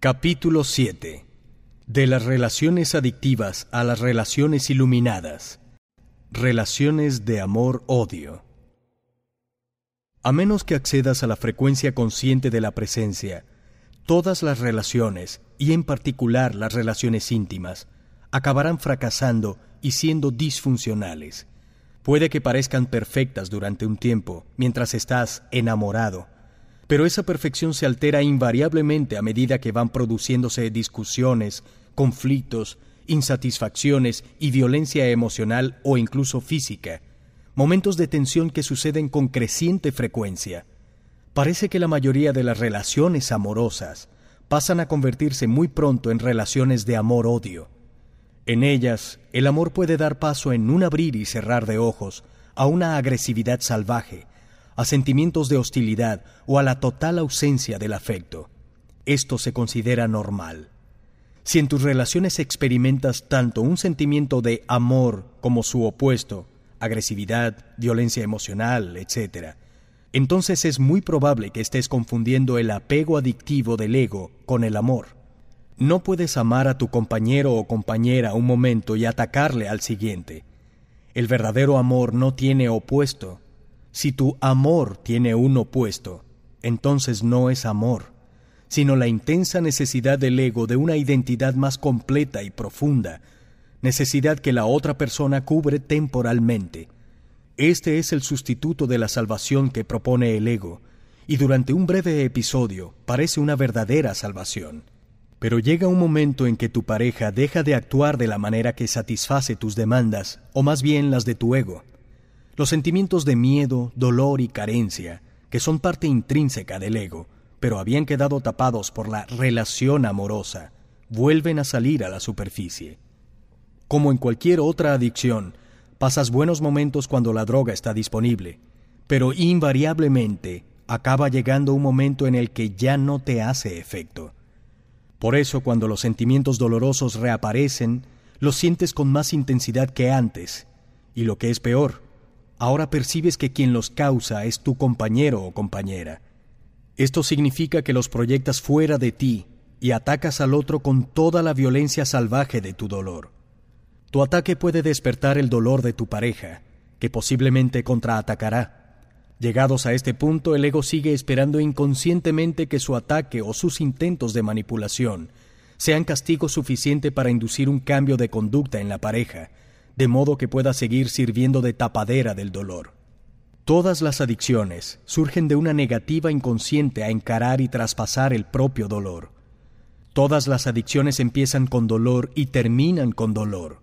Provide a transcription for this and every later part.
Capítulo 7 De las relaciones adictivas a las relaciones iluminadas. Relaciones de amor-odio. A menos que accedas a la frecuencia consciente de la presencia, todas las relaciones, y en particular las relaciones íntimas, acabarán fracasando y siendo disfuncionales. Puede que parezcan perfectas durante un tiempo, mientras estás enamorado, pero esa perfección se altera invariablemente a medida que van produciéndose discusiones, conflictos, insatisfacciones y violencia emocional o incluso física, momentos de tensión que suceden con creciente frecuencia. Parece que la mayoría de las relaciones amorosas pasan a convertirse muy pronto en relaciones de amor-odio. En ellas, el amor puede dar paso en un abrir y cerrar de ojos a una agresividad salvaje, a sentimientos de hostilidad o a la total ausencia del afecto. Esto se considera normal. Si en tus relaciones experimentas tanto un sentimiento de amor como su opuesto, agresividad, violencia emocional, etc., entonces es muy probable que estés confundiendo el apego adictivo del ego con el amor. No puedes amar a tu compañero o compañera un momento y atacarle al siguiente. El verdadero amor no tiene opuesto, si tu amor tiene un opuesto, entonces no es amor, sino la intensa necesidad del ego de una identidad más completa y profunda, necesidad que la otra persona cubre temporalmente. Este es el sustituto de la salvación que propone el ego, y durante un breve episodio parece una verdadera salvación. Pero llega un momento en que tu pareja deja de actuar de la manera que satisface tus demandas, o más bien las de tu ego. Los sentimientos de miedo, dolor y carencia, que son parte intrínseca del ego, pero habían quedado tapados por la relación amorosa, vuelven a salir a la superficie. Como en cualquier otra adicción, pasas buenos momentos cuando la droga está disponible, pero invariablemente acaba llegando un momento en el que ya no te hace efecto. Por eso cuando los sentimientos dolorosos reaparecen, los sientes con más intensidad que antes, y lo que es peor, ahora percibes que quien los causa es tu compañero o compañera. Esto significa que los proyectas fuera de ti y atacas al otro con toda la violencia salvaje de tu dolor. Tu ataque puede despertar el dolor de tu pareja, que posiblemente contraatacará. Llegados a este punto, el ego sigue esperando inconscientemente que su ataque o sus intentos de manipulación sean castigo suficiente para inducir un cambio de conducta en la pareja, de modo que pueda seguir sirviendo de tapadera del dolor. Todas las adicciones surgen de una negativa inconsciente a encarar y traspasar el propio dolor. Todas las adicciones empiezan con dolor y terminan con dolor.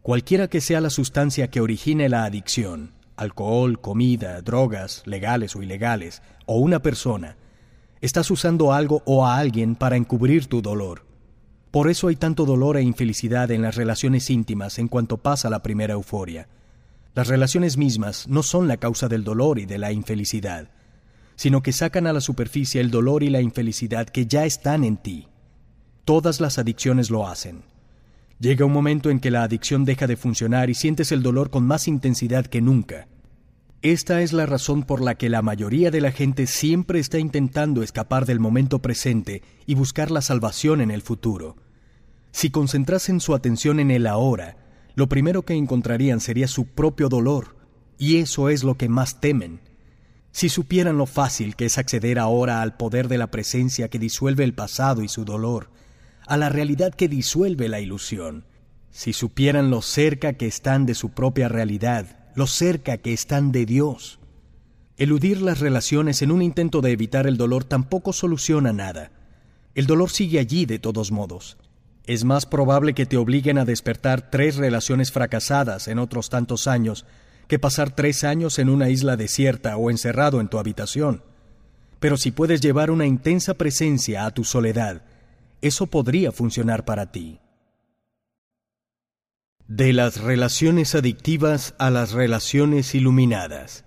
Cualquiera que sea la sustancia que origine la adicción, alcohol, comida, drogas, legales o ilegales, o una persona, estás usando algo o a alguien para encubrir tu dolor. Por eso hay tanto dolor e infelicidad en las relaciones íntimas en cuanto pasa la primera euforia. Las relaciones mismas no son la causa del dolor y de la infelicidad, sino que sacan a la superficie el dolor y la infelicidad que ya están en ti. Todas las adicciones lo hacen. Llega un momento en que la adicción deja de funcionar y sientes el dolor con más intensidad que nunca. Esta es la razón por la que la mayoría de la gente siempre está intentando escapar del momento presente y buscar la salvación en el futuro. Si concentrasen su atención en el ahora, lo primero que encontrarían sería su propio dolor, y eso es lo que más temen. Si supieran lo fácil que es acceder ahora al poder de la presencia que disuelve el pasado y su dolor, a la realidad que disuelve la ilusión, si supieran lo cerca que están de su propia realidad, lo cerca que están de Dios. Eludir las relaciones en un intento de evitar el dolor tampoco soluciona nada. El dolor sigue allí de todos modos. Es más probable que te obliguen a despertar tres relaciones fracasadas en otros tantos años que pasar tres años en una isla desierta o encerrado en tu habitación. Pero si puedes llevar una intensa presencia a tu soledad, eso podría funcionar para ti. De las relaciones adictivas a las relaciones iluminadas.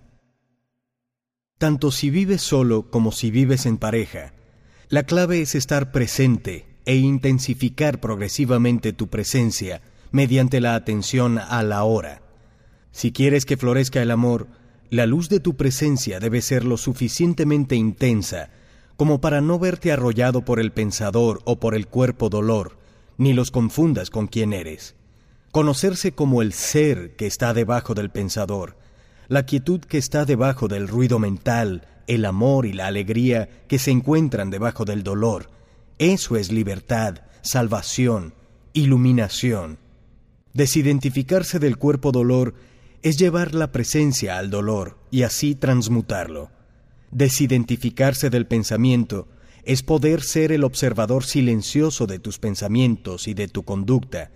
Tanto si vives solo como si vives en pareja, la clave es estar presente e intensificar progresivamente tu presencia mediante la atención a la hora. Si quieres que florezca el amor, la luz de tu presencia debe ser lo suficientemente intensa como para no verte arrollado por el pensador o por el cuerpo dolor, ni los confundas con quien eres. Conocerse como el ser que está debajo del pensador, la quietud que está debajo del ruido mental, el amor y la alegría que se encuentran debajo del dolor. Eso es libertad, salvación, iluminación. Desidentificarse del cuerpo dolor es llevar la presencia al dolor y así transmutarlo. Desidentificarse del pensamiento es poder ser el observador silencioso de tus pensamientos y de tu conducta,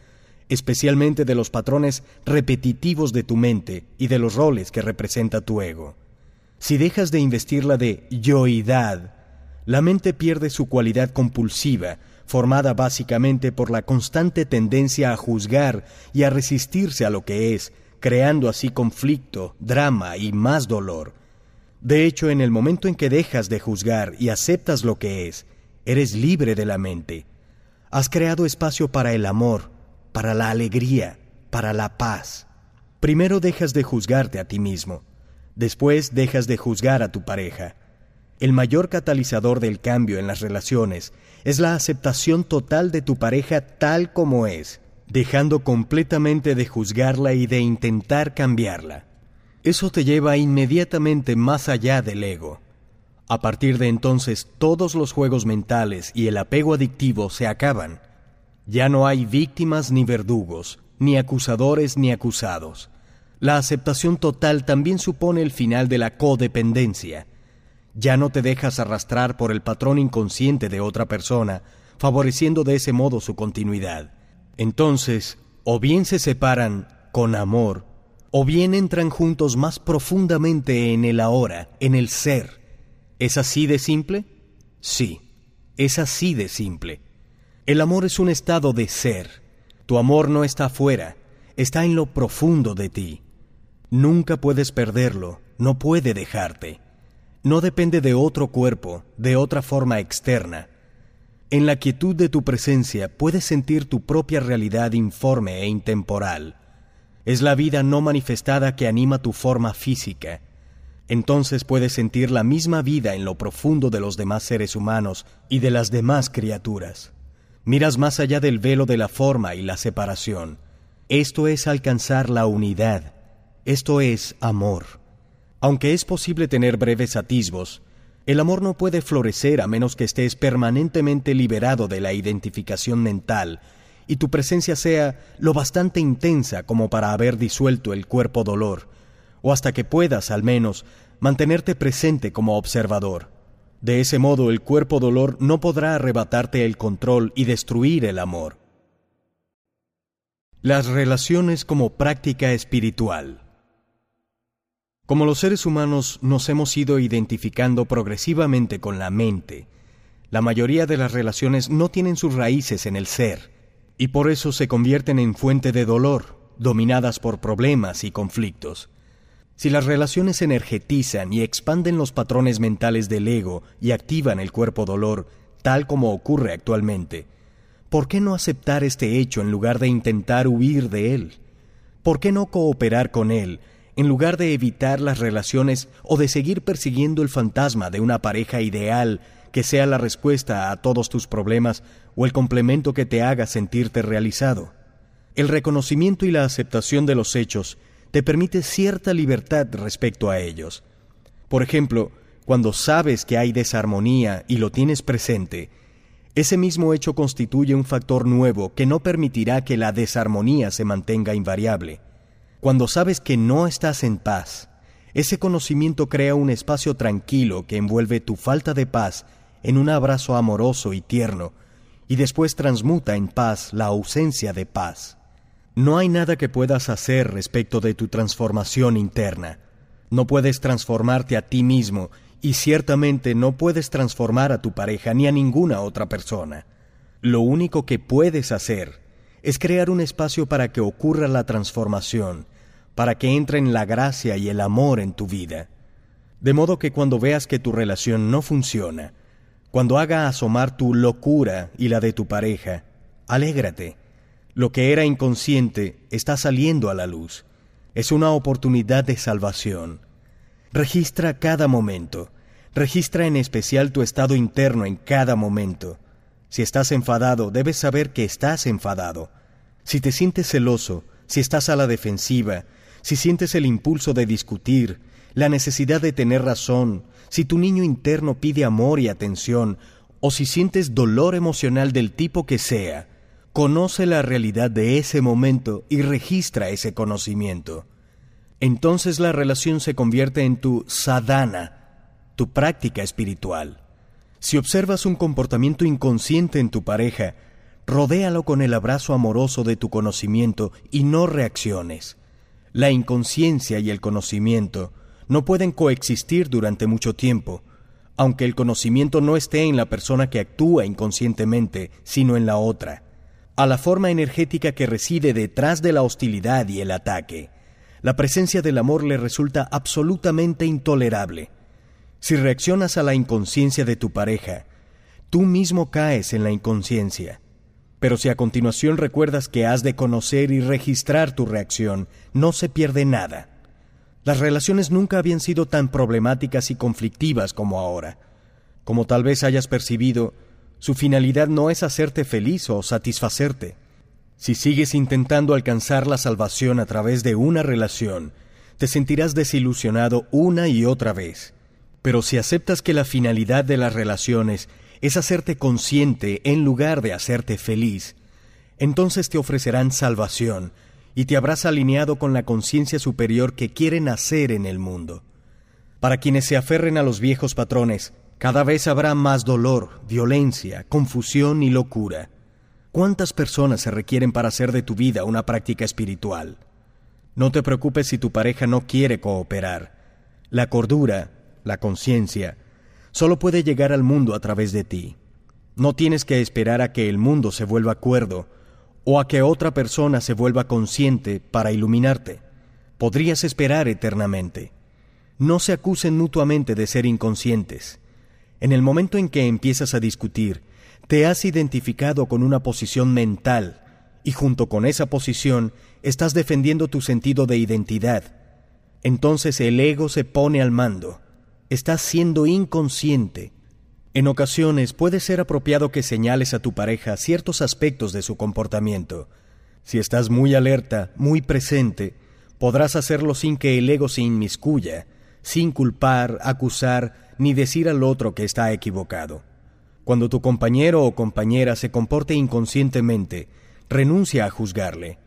especialmente de los patrones repetitivos de tu mente y de los roles que representa tu ego. Si dejas de investirla de yoidad, la mente pierde su cualidad compulsiva, formada básicamente por la constante tendencia a juzgar y a resistirse a lo que es, creando así conflicto, drama y más dolor. De hecho, en el momento en que dejas de juzgar y aceptas lo que es, eres libre de la mente. Has creado espacio para el amor, para la alegría, para la paz. Primero dejas de juzgarte a ti mismo, después dejas de juzgar a tu pareja. El mayor catalizador del cambio en las relaciones es la aceptación total de tu pareja tal como es, dejando completamente de juzgarla y de intentar cambiarla. Eso te lleva inmediatamente más allá del ego. A partir de entonces todos los juegos mentales y el apego adictivo se acaban. Ya no hay víctimas ni verdugos, ni acusadores ni acusados. La aceptación total también supone el final de la codependencia. Ya no te dejas arrastrar por el patrón inconsciente de otra persona, favoreciendo de ese modo su continuidad. Entonces, o bien se separan con amor o bien entran juntos más profundamente en el ahora, en el ser. ¿Es así de simple? Sí, es así de simple. El amor es un estado de ser. Tu amor no está afuera, está en lo profundo de ti. Nunca puedes perderlo, no puede dejarte. No depende de otro cuerpo, de otra forma externa. En la quietud de tu presencia puedes sentir tu propia realidad informe e intemporal. Es la vida no manifestada que anima tu forma física. Entonces puedes sentir la misma vida en lo profundo de los demás seres humanos y de las demás criaturas. Miras más allá del velo de la forma y la separación. Esto es alcanzar la unidad. Esto es amor. Aunque es posible tener breves atisbos, el amor no puede florecer a menos que estés permanentemente liberado de la identificación mental y tu presencia sea lo bastante intensa como para haber disuelto el cuerpo dolor, o hasta que puedas, al menos, mantenerte presente como observador. De ese modo el cuerpo dolor no podrá arrebatarte el control y destruir el amor. Las relaciones como práctica espiritual. Como los seres humanos nos hemos ido identificando progresivamente con la mente, la mayoría de las relaciones no tienen sus raíces en el ser, y por eso se convierten en fuente de dolor, dominadas por problemas y conflictos. Si las relaciones energetizan y expanden los patrones mentales del ego y activan el cuerpo dolor, tal como ocurre actualmente, ¿por qué no aceptar este hecho en lugar de intentar huir de él? ¿Por qué no cooperar con él en lugar de evitar las relaciones o de seguir persiguiendo el fantasma de una pareja ideal que sea la respuesta a todos tus problemas o el complemento que te haga sentirte realizado. El reconocimiento y la aceptación de los hechos te permite cierta libertad respecto a ellos. Por ejemplo, cuando sabes que hay desarmonía y lo tienes presente, ese mismo hecho constituye un factor nuevo que no permitirá que la desarmonía se mantenga invariable. Cuando sabes que no estás en paz, ese conocimiento crea un espacio tranquilo que envuelve tu falta de paz en un abrazo amoroso y tierno, y después transmuta en paz la ausencia de paz. No hay nada que puedas hacer respecto de tu transformación interna. No puedes transformarte a ti mismo y ciertamente no puedes transformar a tu pareja ni a ninguna otra persona. Lo único que puedes hacer es crear un espacio para que ocurra la transformación, para que entren la gracia y el amor en tu vida. De modo que cuando veas que tu relación no funciona, cuando haga asomar tu locura y la de tu pareja, alégrate. Lo que era inconsciente está saliendo a la luz. Es una oportunidad de salvación. Registra cada momento. Registra en especial tu estado interno en cada momento. Si estás enfadado, debes saber que estás enfadado. Si te sientes celoso, si estás a la defensiva, si sientes el impulso de discutir, la necesidad de tener razón, si tu niño interno pide amor y atención, o si sientes dolor emocional del tipo que sea, conoce la realidad de ese momento y registra ese conocimiento. Entonces la relación se convierte en tu sadhana, tu práctica espiritual. Si observas un comportamiento inconsciente en tu pareja, rodéalo con el abrazo amoroso de tu conocimiento y no reacciones. La inconsciencia y el conocimiento no pueden coexistir durante mucho tiempo, aunque el conocimiento no esté en la persona que actúa inconscientemente, sino en la otra, a la forma energética que reside detrás de la hostilidad y el ataque. La presencia del amor le resulta absolutamente intolerable. Si reaccionas a la inconsciencia de tu pareja, tú mismo caes en la inconsciencia. Pero si a continuación recuerdas que has de conocer y registrar tu reacción, no se pierde nada. Las relaciones nunca habían sido tan problemáticas y conflictivas como ahora. Como tal vez hayas percibido, su finalidad no es hacerte feliz o satisfacerte. Si sigues intentando alcanzar la salvación a través de una relación, te sentirás desilusionado una y otra vez. Pero si aceptas que la finalidad de las relaciones es hacerte consciente en lugar de hacerte feliz, entonces te ofrecerán salvación y te habrás alineado con la conciencia superior que quieren hacer en el mundo. Para quienes se aferren a los viejos patrones, cada vez habrá más dolor, violencia, confusión y locura. ¿Cuántas personas se requieren para hacer de tu vida una práctica espiritual? No te preocupes si tu pareja no quiere cooperar. La cordura, la conciencia, solo puede llegar al mundo a través de ti. No tienes que esperar a que el mundo se vuelva cuerdo o a que otra persona se vuelva consciente para iluminarte. Podrías esperar eternamente. No se acusen mutuamente de ser inconscientes. En el momento en que empiezas a discutir, te has identificado con una posición mental y junto con esa posición estás defendiendo tu sentido de identidad. Entonces el ego se pone al mando estás siendo inconsciente. En ocasiones puede ser apropiado que señales a tu pareja ciertos aspectos de su comportamiento. Si estás muy alerta, muy presente, podrás hacerlo sin que el ego se inmiscuya, sin culpar, acusar, ni decir al otro que está equivocado. Cuando tu compañero o compañera se comporte inconscientemente, renuncia a juzgarle.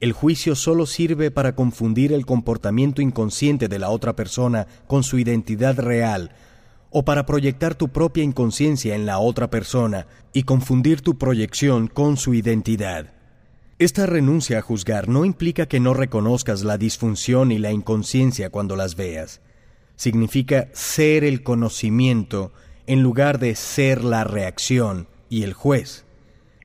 El juicio solo sirve para confundir el comportamiento inconsciente de la otra persona con su identidad real, o para proyectar tu propia inconsciencia en la otra persona y confundir tu proyección con su identidad. Esta renuncia a juzgar no implica que no reconozcas la disfunción y la inconsciencia cuando las veas. Significa ser el conocimiento en lugar de ser la reacción y el juez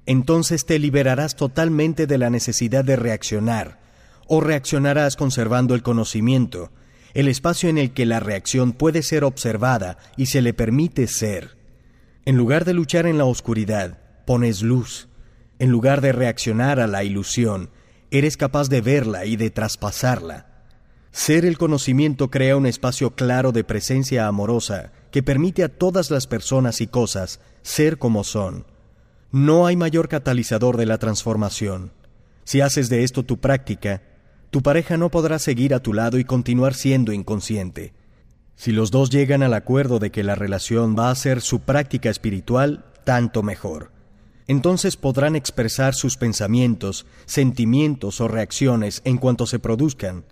entonces te liberarás totalmente de la necesidad de reaccionar, o reaccionarás conservando el conocimiento, el espacio en el que la reacción puede ser observada y se le permite ser. En lugar de luchar en la oscuridad, pones luz. En lugar de reaccionar a la ilusión, eres capaz de verla y de traspasarla. Ser el conocimiento crea un espacio claro de presencia amorosa que permite a todas las personas y cosas ser como son no hay mayor catalizador de la transformación. Si haces de esto tu práctica, tu pareja no podrá seguir a tu lado y continuar siendo inconsciente. Si los dos llegan al acuerdo de que la relación va a ser su práctica espiritual, tanto mejor. Entonces podrán expresar sus pensamientos, sentimientos o reacciones en cuanto se produzcan,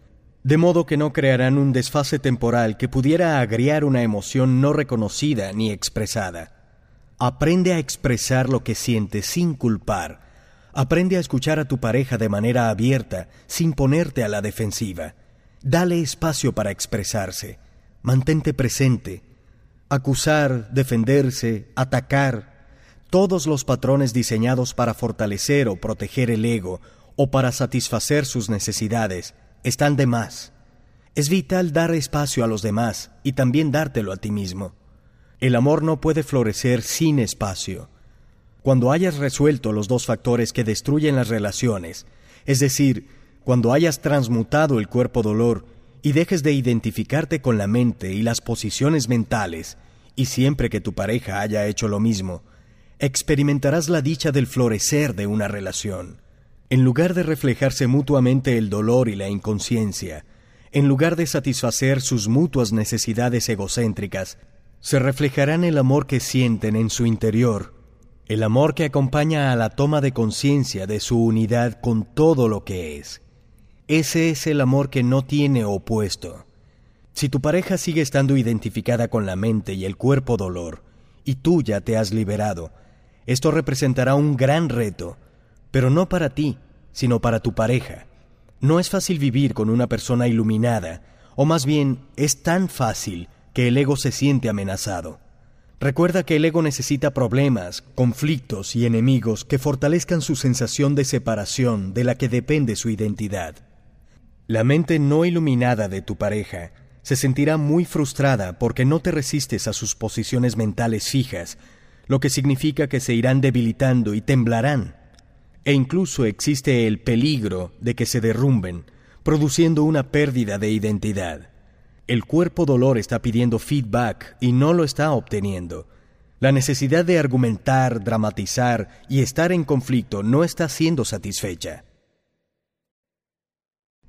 de modo que no crearán un desfase temporal que pudiera agriar una emoción no reconocida ni expresada. Aprende a expresar lo que sientes sin culpar. Aprende a escuchar a tu pareja de manera abierta, sin ponerte a la defensiva. Dale espacio para expresarse. Mantente presente. Acusar, defenderse, atacar, todos los patrones diseñados para fortalecer o proteger el ego o para satisfacer sus necesidades están de más. Es vital dar espacio a los demás y también dártelo a ti mismo. El amor no puede florecer sin espacio. Cuando hayas resuelto los dos factores que destruyen las relaciones, es decir, cuando hayas transmutado el cuerpo dolor y dejes de identificarte con la mente y las posiciones mentales, y siempre que tu pareja haya hecho lo mismo, experimentarás la dicha del florecer de una relación. En lugar de reflejarse mutuamente el dolor y la inconsciencia, en lugar de satisfacer sus mutuas necesidades egocéntricas, se reflejarán el amor que sienten en su interior, el amor que acompaña a la toma de conciencia de su unidad con todo lo que es. Ese es el amor que no tiene opuesto. Si tu pareja sigue estando identificada con la mente y el cuerpo dolor, y tú ya te has liberado, esto representará un gran reto, pero no para ti, sino para tu pareja. No es fácil vivir con una persona iluminada, o más bien es tan fácil que el ego se siente amenazado. Recuerda que el ego necesita problemas, conflictos y enemigos que fortalezcan su sensación de separación de la que depende su identidad. La mente no iluminada de tu pareja se sentirá muy frustrada porque no te resistes a sus posiciones mentales fijas, lo que significa que se irán debilitando y temblarán. E incluso existe el peligro de que se derrumben, produciendo una pérdida de identidad. El cuerpo dolor está pidiendo feedback y no lo está obteniendo. La necesidad de argumentar, dramatizar y estar en conflicto no está siendo satisfecha.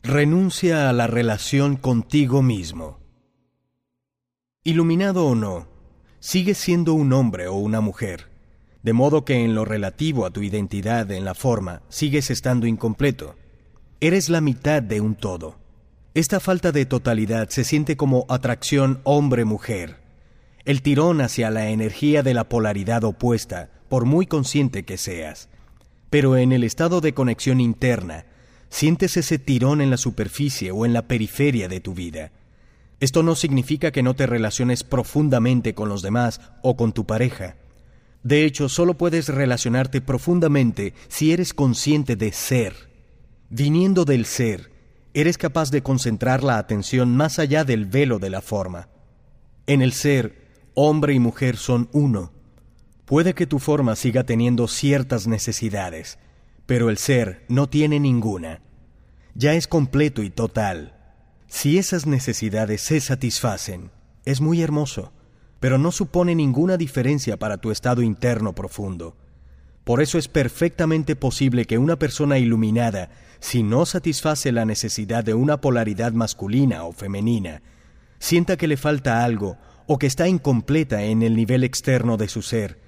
Renuncia a la relación contigo mismo. Iluminado o no, sigues siendo un hombre o una mujer, de modo que en lo relativo a tu identidad en la forma sigues estando incompleto. Eres la mitad de un todo. Esta falta de totalidad se siente como atracción hombre-mujer, el tirón hacia la energía de la polaridad opuesta, por muy consciente que seas. Pero en el estado de conexión interna, sientes ese tirón en la superficie o en la periferia de tu vida. Esto no significa que no te relaciones profundamente con los demás o con tu pareja. De hecho, solo puedes relacionarte profundamente si eres consciente de ser. Viniendo del ser, eres capaz de concentrar la atención más allá del velo de la forma. En el ser, hombre y mujer son uno. Puede que tu forma siga teniendo ciertas necesidades, pero el ser no tiene ninguna. Ya es completo y total. Si esas necesidades se satisfacen, es muy hermoso, pero no supone ninguna diferencia para tu estado interno profundo. Por eso es perfectamente posible que una persona iluminada, si no satisface la necesidad de una polaridad masculina o femenina, sienta que le falta algo o que está incompleta en el nivel externo de su ser,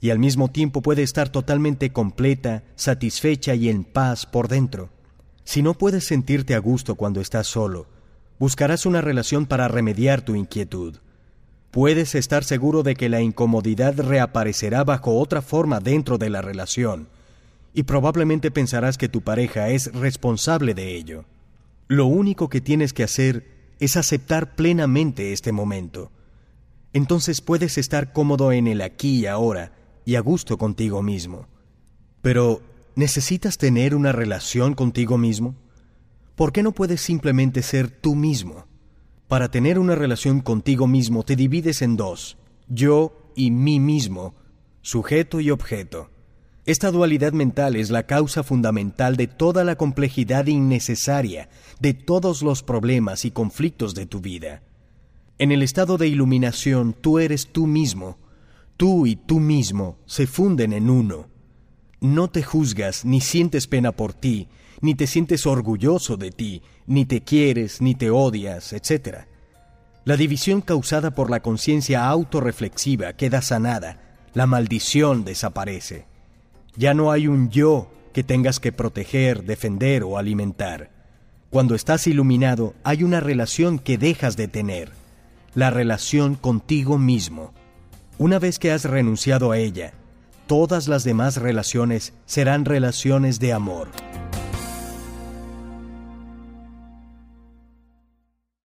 y al mismo tiempo puede estar totalmente completa, satisfecha y en paz por dentro. Si no puedes sentirte a gusto cuando estás solo, buscarás una relación para remediar tu inquietud puedes estar seguro de que la incomodidad reaparecerá bajo otra forma dentro de la relación, y probablemente pensarás que tu pareja es responsable de ello. Lo único que tienes que hacer es aceptar plenamente este momento. Entonces puedes estar cómodo en el aquí y ahora y a gusto contigo mismo. Pero, ¿necesitas tener una relación contigo mismo? ¿Por qué no puedes simplemente ser tú mismo? Para tener una relación contigo mismo te divides en dos, yo y mí mismo, sujeto y objeto. Esta dualidad mental es la causa fundamental de toda la complejidad innecesaria de todos los problemas y conflictos de tu vida. En el estado de iluminación tú eres tú mismo, tú y tú mismo se funden en uno. No te juzgas ni sientes pena por ti, ni te sientes orgulloso de ti, ni te quieres, ni te odias, etc. La división causada por la conciencia autorreflexiva queda sanada, la maldición desaparece. Ya no hay un yo que tengas que proteger, defender o alimentar. Cuando estás iluminado hay una relación que dejas de tener, la relación contigo mismo. Una vez que has renunciado a ella, todas las demás relaciones serán relaciones de amor.